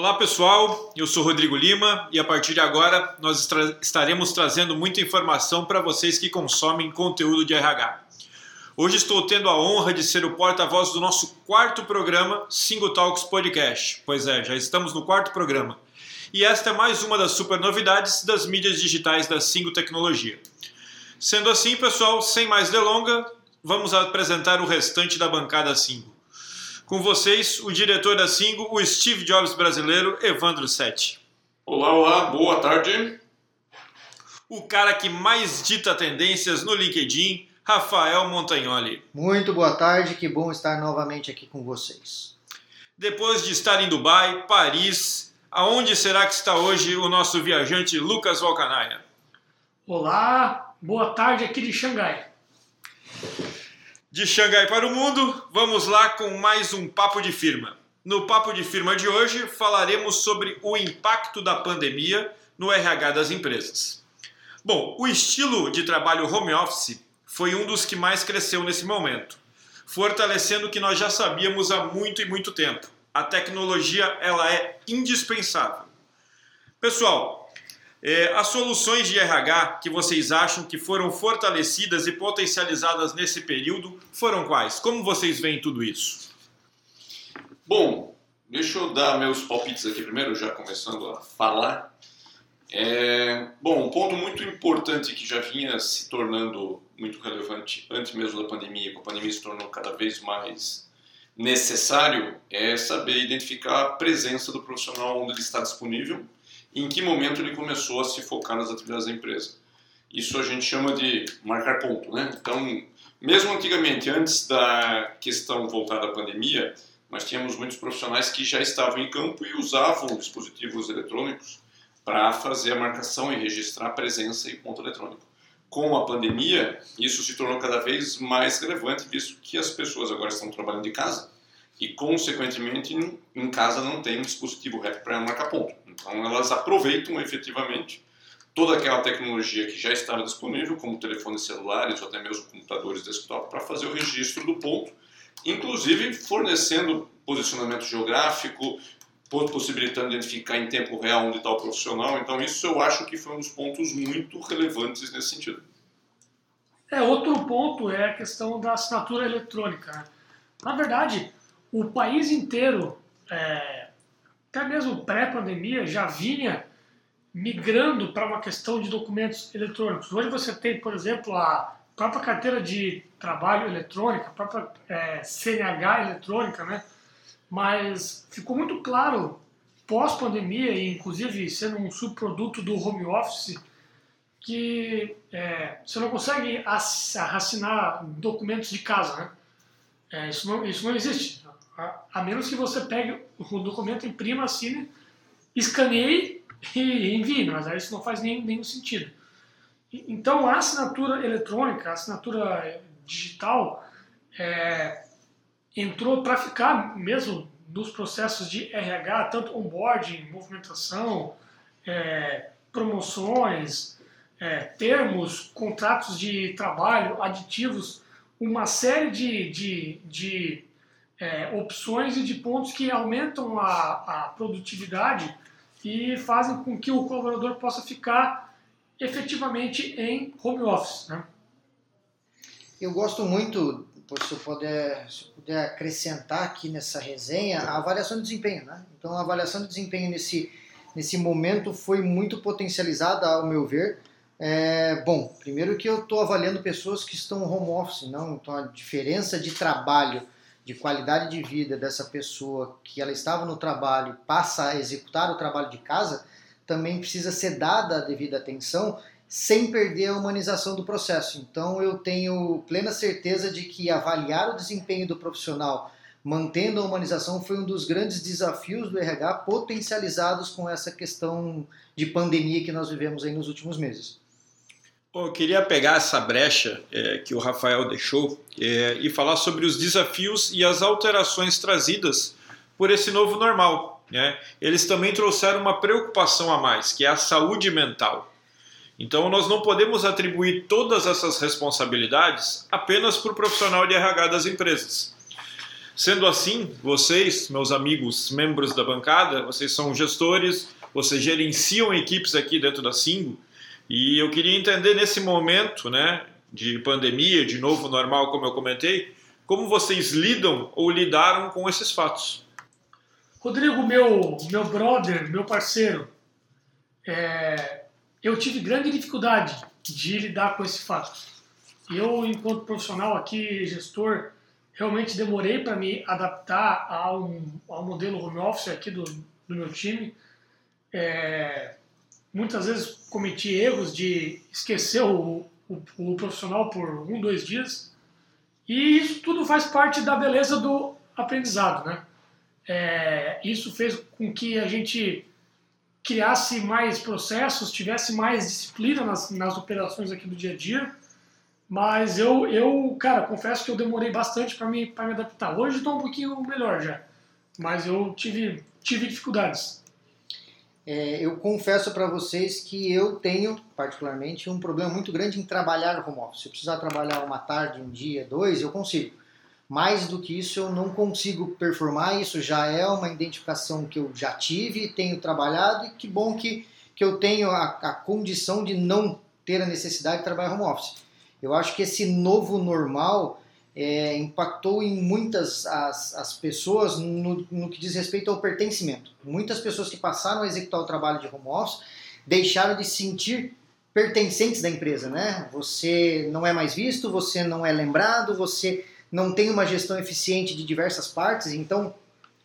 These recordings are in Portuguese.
Olá pessoal, eu sou Rodrigo Lima e a partir de agora nós estaremos trazendo muita informação para vocês que consomem conteúdo de RH. Hoje estou tendo a honra de ser o porta-voz do nosso quarto programa, Single Talks Podcast. Pois é, já estamos no quarto programa. E esta é mais uma das super novidades das mídias digitais da Single Tecnologia. Sendo assim, pessoal, sem mais delonga, vamos apresentar o restante da bancada Single. Com vocês, o diretor da Singo, o Steve Jobs brasileiro, Evandro Sete. Olá, olá, boa tarde. O cara que mais dita tendências no LinkedIn, Rafael Montagnoli. Muito boa tarde, que bom estar novamente aqui com vocês. Depois de estar em Dubai, Paris, aonde será que está hoje o nosso viajante Lucas Valcanaia? Olá, boa tarde aqui de Xangai. De Xangai para o mundo, vamos lá com mais um Papo de Firma. No Papo de Firma de hoje, falaremos sobre o impacto da pandemia no RH das empresas. Bom, o estilo de trabalho home office foi um dos que mais cresceu nesse momento, fortalecendo o que nós já sabíamos há muito e muito tempo. A tecnologia ela é indispensável. Pessoal, é, as soluções de RH que vocês acham que foram fortalecidas e potencializadas nesse período foram quais? Como vocês veem tudo isso? Bom, deixa eu dar meus palpites aqui primeiro, já começando a falar. É, bom, um ponto muito importante que já vinha se tornando muito relevante antes mesmo da pandemia, que a pandemia se tornou cada vez mais necessário, é saber identificar a presença do profissional onde ele está disponível em que momento ele começou a se focar nas atividades da empresa. Isso a gente chama de marcar ponto, né? Então, mesmo antigamente, antes da questão voltada à pandemia, nós tínhamos muitos profissionais que já estavam em campo e usavam dispositivos eletrônicos para fazer a marcação e registrar a presença em ponto eletrônico. Com a pandemia, isso se tornou cada vez mais relevante, visto que as pessoas agora estão trabalhando de casa e, consequentemente, em casa não tem um dispositivo REP para marcar ponto. Então, elas aproveitam efetivamente toda aquela tecnologia que já estava disponível, como telefones celulares ou até mesmo computadores desktop, para fazer o registro do ponto, inclusive fornecendo posicionamento geográfico, possibilitando identificar em tempo real onde está o profissional. Então, isso eu acho que foi um dos pontos muito relevantes nesse sentido. É, outro ponto é a questão da assinatura eletrônica. Né? Na verdade, o país inteiro, é, até mesmo pré-pandemia, já vinha migrando para uma questão de documentos eletrônicos. Hoje você tem, por exemplo, a própria carteira de trabalho eletrônica, a própria é, CNH eletrônica, né? Mas ficou muito claro pós-pandemia, e inclusive sendo um subproduto do home office, que é, você não consegue assinar documentos de casa, né? É, isso, não, isso não existe. A, a menos que você pegue o documento, imprima, assine, escaneie e envie, mas aí isso não faz nem, nenhum sentido. Então a assinatura eletrônica, a assinatura digital, é, entrou para ficar mesmo nos processos de RH, tanto onboarding, movimentação, é, promoções, é, termos, contratos de trabalho, aditivos, uma série de, de, de é, opções e de pontos que aumentam a, a produtividade e fazem com que o colaborador possa ficar efetivamente em home office. Né? Eu gosto muito, se eu, puder, se eu puder acrescentar aqui nessa resenha, a avaliação de desempenho. Né? Então, a avaliação de desempenho nesse, nesse momento foi muito potencializada, ao meu ver. É, bom, primeiro que eu estou avaliando pessoas que estão home office, não? Então, a diferença de trabalho de qualidade de vida dessa pessoa que ela estava no trabalho passa a executar o trabalho de casa, também precisa ser dada a devida atenção sem perder a humanização do processo. Então eu tenho plena certeza de que avaliar o desempenho do profissional mantendo a humanização foi um dos grandes desafios do RH potencializados com essa questão de pandemia que nós vivemos aí nos últimos meses. Eu queria pegar essa brecha é, que o Rafael deixou é, e falar sobre os desafios e as alterações trazidas por esse novo normal. Né? Eles também trouxeram uma preocupação a mais, que é a saúde mental. Então, nós não podemos atribuir todas essas responsabilidades apenas para o profissional de RH das empresas. Sendo assim, vocês, meus amigos, membros da bancada, vocês são gestores, vocês gerenciam equipes aqui dentro da Singo, e eu queria entender nesse momento, né, de pandemia, de novo normal, como eu comentei, como vocês lidam ou lidaram com esses fatos? Rodrigo, meu, meu brother, meu parceiro, é, eu tive grande dificuldade de lidar com esse fato. Eu, enquanto profissional aqui, gestor, realmente demorei para me adaptar ao, ao modelo home office aqui do, do meu time. É, muitas vezes cometi erros de esquecer o, o, o, profissional por um, dois dias. E isso tudo faz parte da beleza do aprendizado, né? É, isso fez com que a gente criasse mais processos, tivesse mais disciplina nas, nas operações aqui do dia a dia. Mas eu, eu cara, confesso que eu demorei bastante para me, me adaptar. Hoje estou um pouquinho melhor já, mas eu tive, tive dificuldades. É, eu confesso para vocês que eu tenho, particularmente, um problema muito grande em trabalhar home office. Se eu precisar trabalhar uma tarde, um dia, dois, eu consigo. Mais do que isso, eu não consigo performar. Isso já é uma identificação que eu já tive, tenho trabalhado e que bom que, que eu tenho a, a condição de não ter a necessidade de trabalhar home office. Eu acho que esse novo normal é, impactou em muitas as, as pessoas no, no que diz respeito ao pertencimento. Muitas pessoas que passaram a executar o trabalho de home office deixaram de sentir pertencentes da empresa, né? Você não é mais visto, você não é lembrado, você não tem uma gestão eficiente de diversas partes, então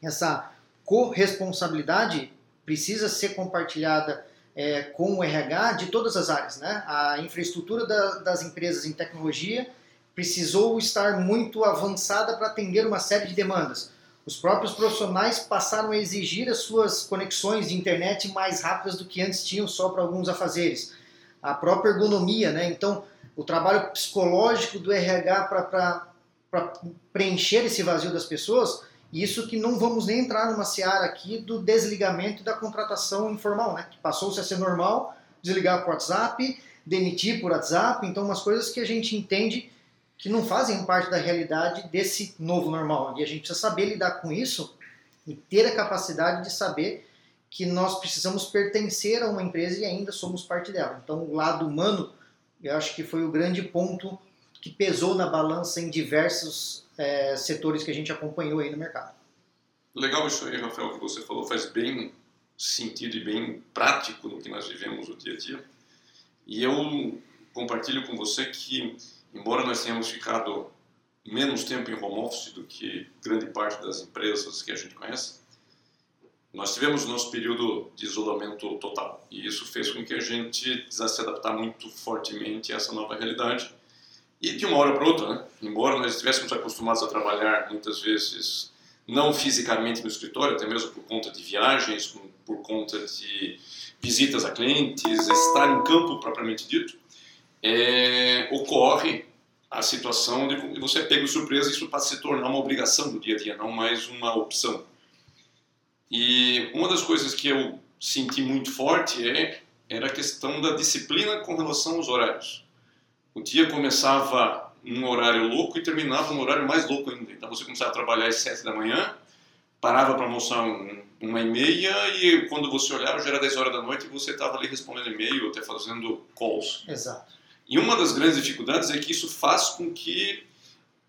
essa corresponsabilidade precisa ser compartilhada é, com o RH de todas as áreas. Né? A infraestrutura da, das empresas em tecnologia precisou estar muito avançada para atender uma série de demandas. Os próprios profissionais passaram a exigir as suas conexões de internet mais rápidas do que antes tinham só para alguns afazeres. A própria ergonomia, né? então o trabalho psicológico do RH para preencher esse vazio das pessoas, isso que não vamos nem entrar numa seara aqui do desligamento da contratação informal, né? Que passou-se a ser normal desligar por WhatsApp, demitir por WhatsApp, então umas coisas que a gente entende que não fazem parte da realidade desse novo normal. E a gente precisa saber lidar com isso e ter a capacidade de saber que nós precisamos pertencer a uma empresa e ainda somos parte dela. Então, o lado humano, eu acho que foi o grande ponto que pesou na balança em diversos é, setores que a gente acompanhou aí no mercado. Legal isso aí, Rafael, que você falou, faz bem sentido e bem prático no que nós vivemos no dia a dia. E eu compartilho com você que, embora nós tenhamos ficado menos tempo em home office do que grande parte das empresas que a gente conhece, nós tivemos nosso período de isolamento total. E isso fez com que a gente se adaptar muito fortemente a essa nova realidade e de uma hora para outra, né? embora nós estivéssemos acostumados a trabalhar muitas vezes não fisicamente no escritório, até mesmo por conta de viagens, por conta de visitas a clientes, estar em campo propriamente dito, é, ocorre a situação de você pega surpresa e isso passa a se tornar uma obrigação do dia a dia, não mais uma opção. E uma das coisas que eu senti muito forte é, era a questão da disciplina com relação aos horários o dia começava num horário louco e terminava num horário mais louco ainda. Então você começava a trabalhar às sete da manhã, parava para almoçar um, uma e meia e quando você olhava já era dez horas da noite e você estava ali respondendo e-mail, até fazendo calls. Exato. E uma das grandes dificuldades é que isso faz com que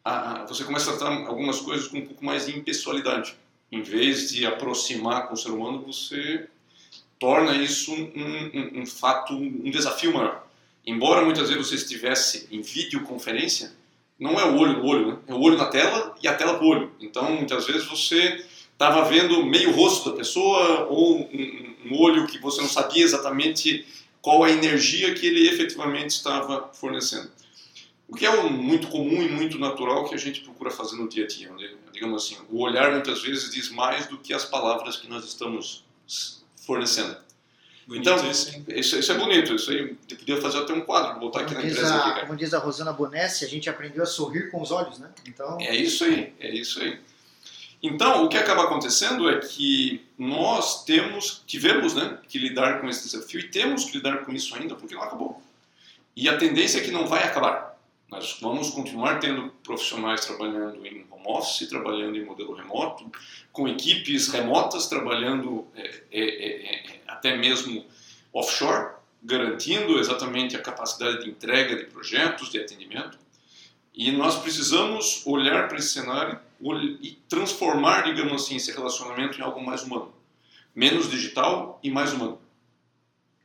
a, você comece a tratar algumas coisas com um pouco mais de impessoalidade. Em vez de aproximar com o ser humano, você torna isso um, um, um fato, um desafio maior embora muitas vezes você estivesse em videoconferência, não é o olho no olho, né? é o olho na tela e a tela pro olho. Então, muitas vezes você estava vendo meio rosto da pessoa ou um, um, olho que você não sabia exatamente qual a energia que ele efetivamente estava fornecendo. O que é um, muito comum e muito natural que a gente procura fazer no dia a dia. Né? Digamos assim, o olhar muitas vezes diz mais do que as palavras que nós estamos fornecendo. Bonito então, isso, isso, isso, é bonito. Isso aí podia fazer até um quadro, botar aqui na empresa. A, aqui, como diz a Rosana Bonessi, a gente aprendeu a sorrir com os olhos, né? Então... É isso aí, é isso aí. Então, o que acaba acontecendo é que nós temos, tivemos né, que lidar com esse desafio e temos que lidar com isso ainda porque não acabou. E a tendência é que não vai acabar. Nós vamos continuar tendo profissionais trabalhando em home office, trabalhando em modelo remoto, com equipes remotas trabalhando é, é, é, é até mesmo offshore, garantindo exatamente a capacidade de entrega de projetos, de atendimento. E nós precisamos olhar para esse cenário e transformar, digamos assim, esse relacionamento em algo mais humano. Menos digital e mais humano.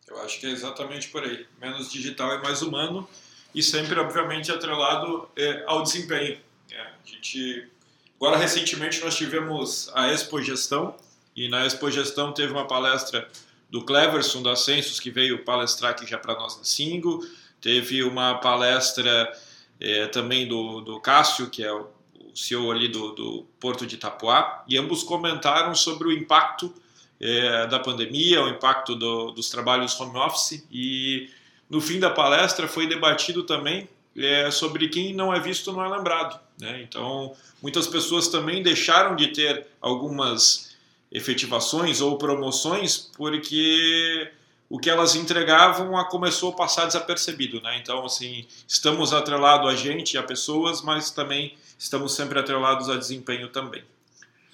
Eu acho que é exatamente por aí. Menos digital e mais humano e sempre, obviamente, atrelado é, ao desempenho. É, a gente, agora, recentemente, nós tivemos a Expo Gestão e na Expo Gestão teve uma palestra do Cleverson da Census, que veio palestrar aqui já para nós na Singo. Teve uma palestra é, também do, do Cássio, que é o, o CEO ali do, do Porto de Itapuá, e ambos comentaram sobre o impacto é, da pandemia, o impacto do, dos trabalhos home office e no fim da palestra foi debatido também é, sobre quem não é visto não é lembrado. Né? Então, muitas pessoas também deixaram de ter algumas efetivações ou promoções porque o que elas entregavam começou a passar desapercebido. Né? Então, assim, estamos atrelados a gente, a pessoas, mas também estamos sempre atrelados a desempenho também.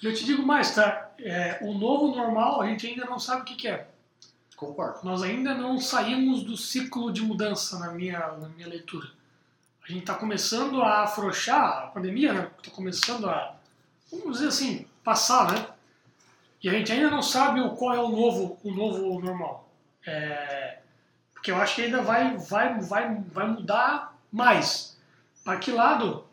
Eu te digo mais, tá? É, o novo normal a gente ainda não sabe o que, que é. Concordo. Nós ainda não saímos do ciclo de mudança na minha, na minha leitura. A gente está começando a afrouxar, a pandemia né? está começando a, vamos dizer assim, passar, né? E a gente ainda não sabe o qual é o novo, o novo normal. É, porque eu acho que ainda vai, vai, vai, vai mudar mais. Para que lado?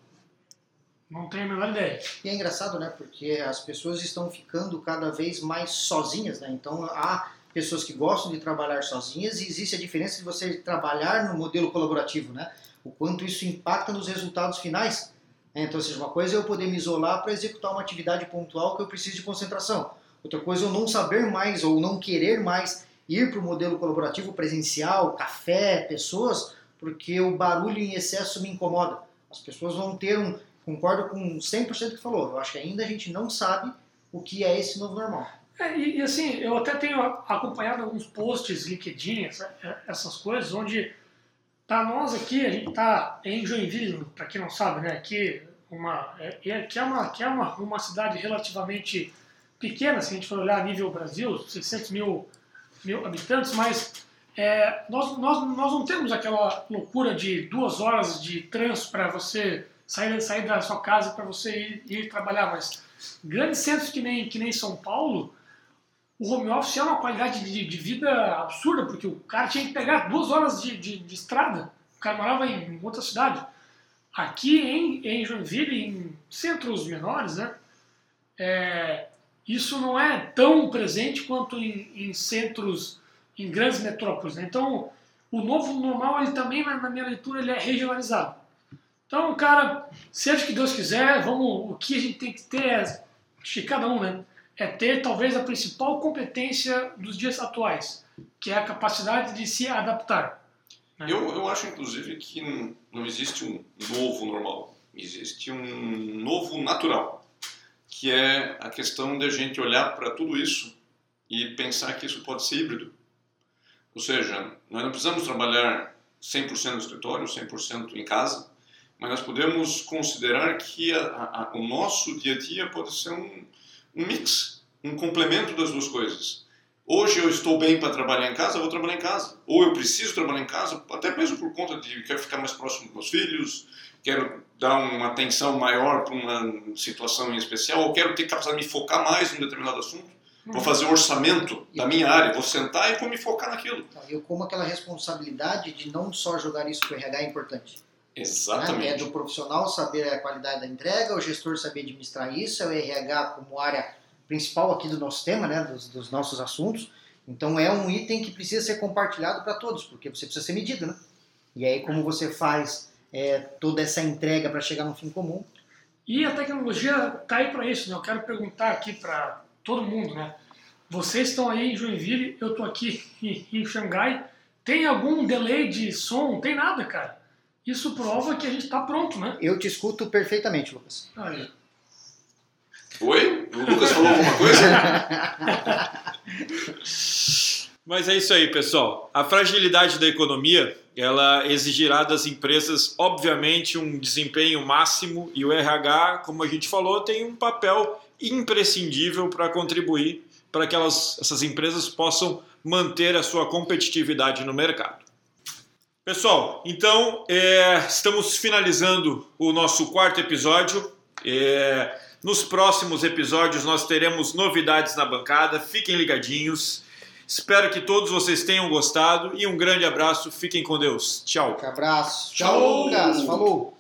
Não tenho a menor ideia. E é engraçado, né? Porque as pessoas estão ficando cada vez mais sozinhas, né? Então há pessoas que gostam de trabalhar sozinhas e existe a diferença de você trabalhar no modelo colaborativo, né? O quanto isso impacta nos resultados finais. Né? Então, seja, uma coisa é eu poder me isolar para executar uma atividade pontual que eu preciso de concentração. Outra coisa é eu não saber mais ou não querer mais ir para o modelo colaborativo presencial, café, pessoas, porque o barulho em excesso me incomoda. As pessoas vão ter um, concordo com 100% que falou. Eu acho que ainda a gente não sabe o que é esse novo normal. É, e, e, assim, eu até tenho acompanhado alguns posts, LinkedIn, é, essas coisas, onde tá nós aqui, a gente tá em Joinville, para quem não sabe, né? Aqui, uma, é, que é, uma, que é uma, uma cidade relativamente pequena, se a gente for olhar a nível Brasil, 600 mil, mil habitantes, mas é, nós, nós, nós não temos aquela loucura de duas horas de trânsito para você sair, sair da sua casa para você ir, ir, trabalhar. Mas grandes centros que nem, que nem São Paulo, o home office é uma qualidade de, de vida absurda, porque o cara tinha que pegar duas horas de, de, de estrada. O cara morava em, outra cidade. Aqui em, em Joinville, em centros menores, né, é, isso não é tão presente quanto em, em centros, em grandes metrópoles. Né? Então, o novo normal, ele também, na minha leitura, ele é regionalizado. Então, cara, seja que Deus quiser, vamos, o que a gente tem que ter é, de cada um, né? É ter talvez a principal competência dos dias atuais, que é a capacidade de se adaptar. Né? Eu, eu acho, inclusive, que não existe um novo normal, existe um novo natural, que é a questão de a gente olhar para tudo isso e pensar que isso pode ser híbrido. Ou seja, nós não precisamos trabalhar 100% no escritório, 100% em casa, mas nós podemos considerar que a, a, o nosso dia a dia pode ser um, um mix, um complemento das duas coisas. Hoje eu estou bem para trabalhar em casa, eu vou trabalhar em casa. Ou eu preciso trabalhar em casa, até mesmo por conta de quero ficar mais próximo dos meus filhos, quero dar uma atenção maior para uma situação em especial, ou quero ter capacidade de me focar mais em um determinado assunto. Vou fazer um orçamento da minha área, vou sentar e vou me focar naquilo. Eu como aquela responsabilidade de não só jogar isso para o RH é importante. Exatamente. Né? É do profissional saber a qualidade da entrega, o gestor saber administrar isso, é o RH como área principal aqui do nosso tema, né, dos, dos nossos assuntos. Então é um item que precisa ser compartilhado para todos, porque você precisa ser medido, né? E aí como você faz é, toda essa entrega para chegar no fim comum. E a tecnologia está aí para isso, né? Eu quero perguntar aqui para todo mundo, né? Vocês estão aí em Joinville, eu estou aqui em, Xangai. Tem algum delay de som? Tem nada, cara. Isso prova que a gente está pronto, né? Eu te escuto perfeitamente, Lucas. Aí. Oi? O Lucas falou alguma coisa? Mas é isso aí, pessoal. A fragilidade da economia, ela exigirá das empresas, obviamente, um desempenho máximo e o RH, como a gente falou, tem um papel imprescindível para contribuir para que elas, essas empresas possam manter a sua competitividade no mercado. Pessoal, então é, estamos finalizando o nosso quarto episódio. É, nos próximos episódios nós teremos novidades na bancada, fiquem ligadinhos. Espero que todos vocês tenham gostado e um grande abraço. Fiquem com Deus. Tchau. Um abraço. Tchau, Lucas. Falou.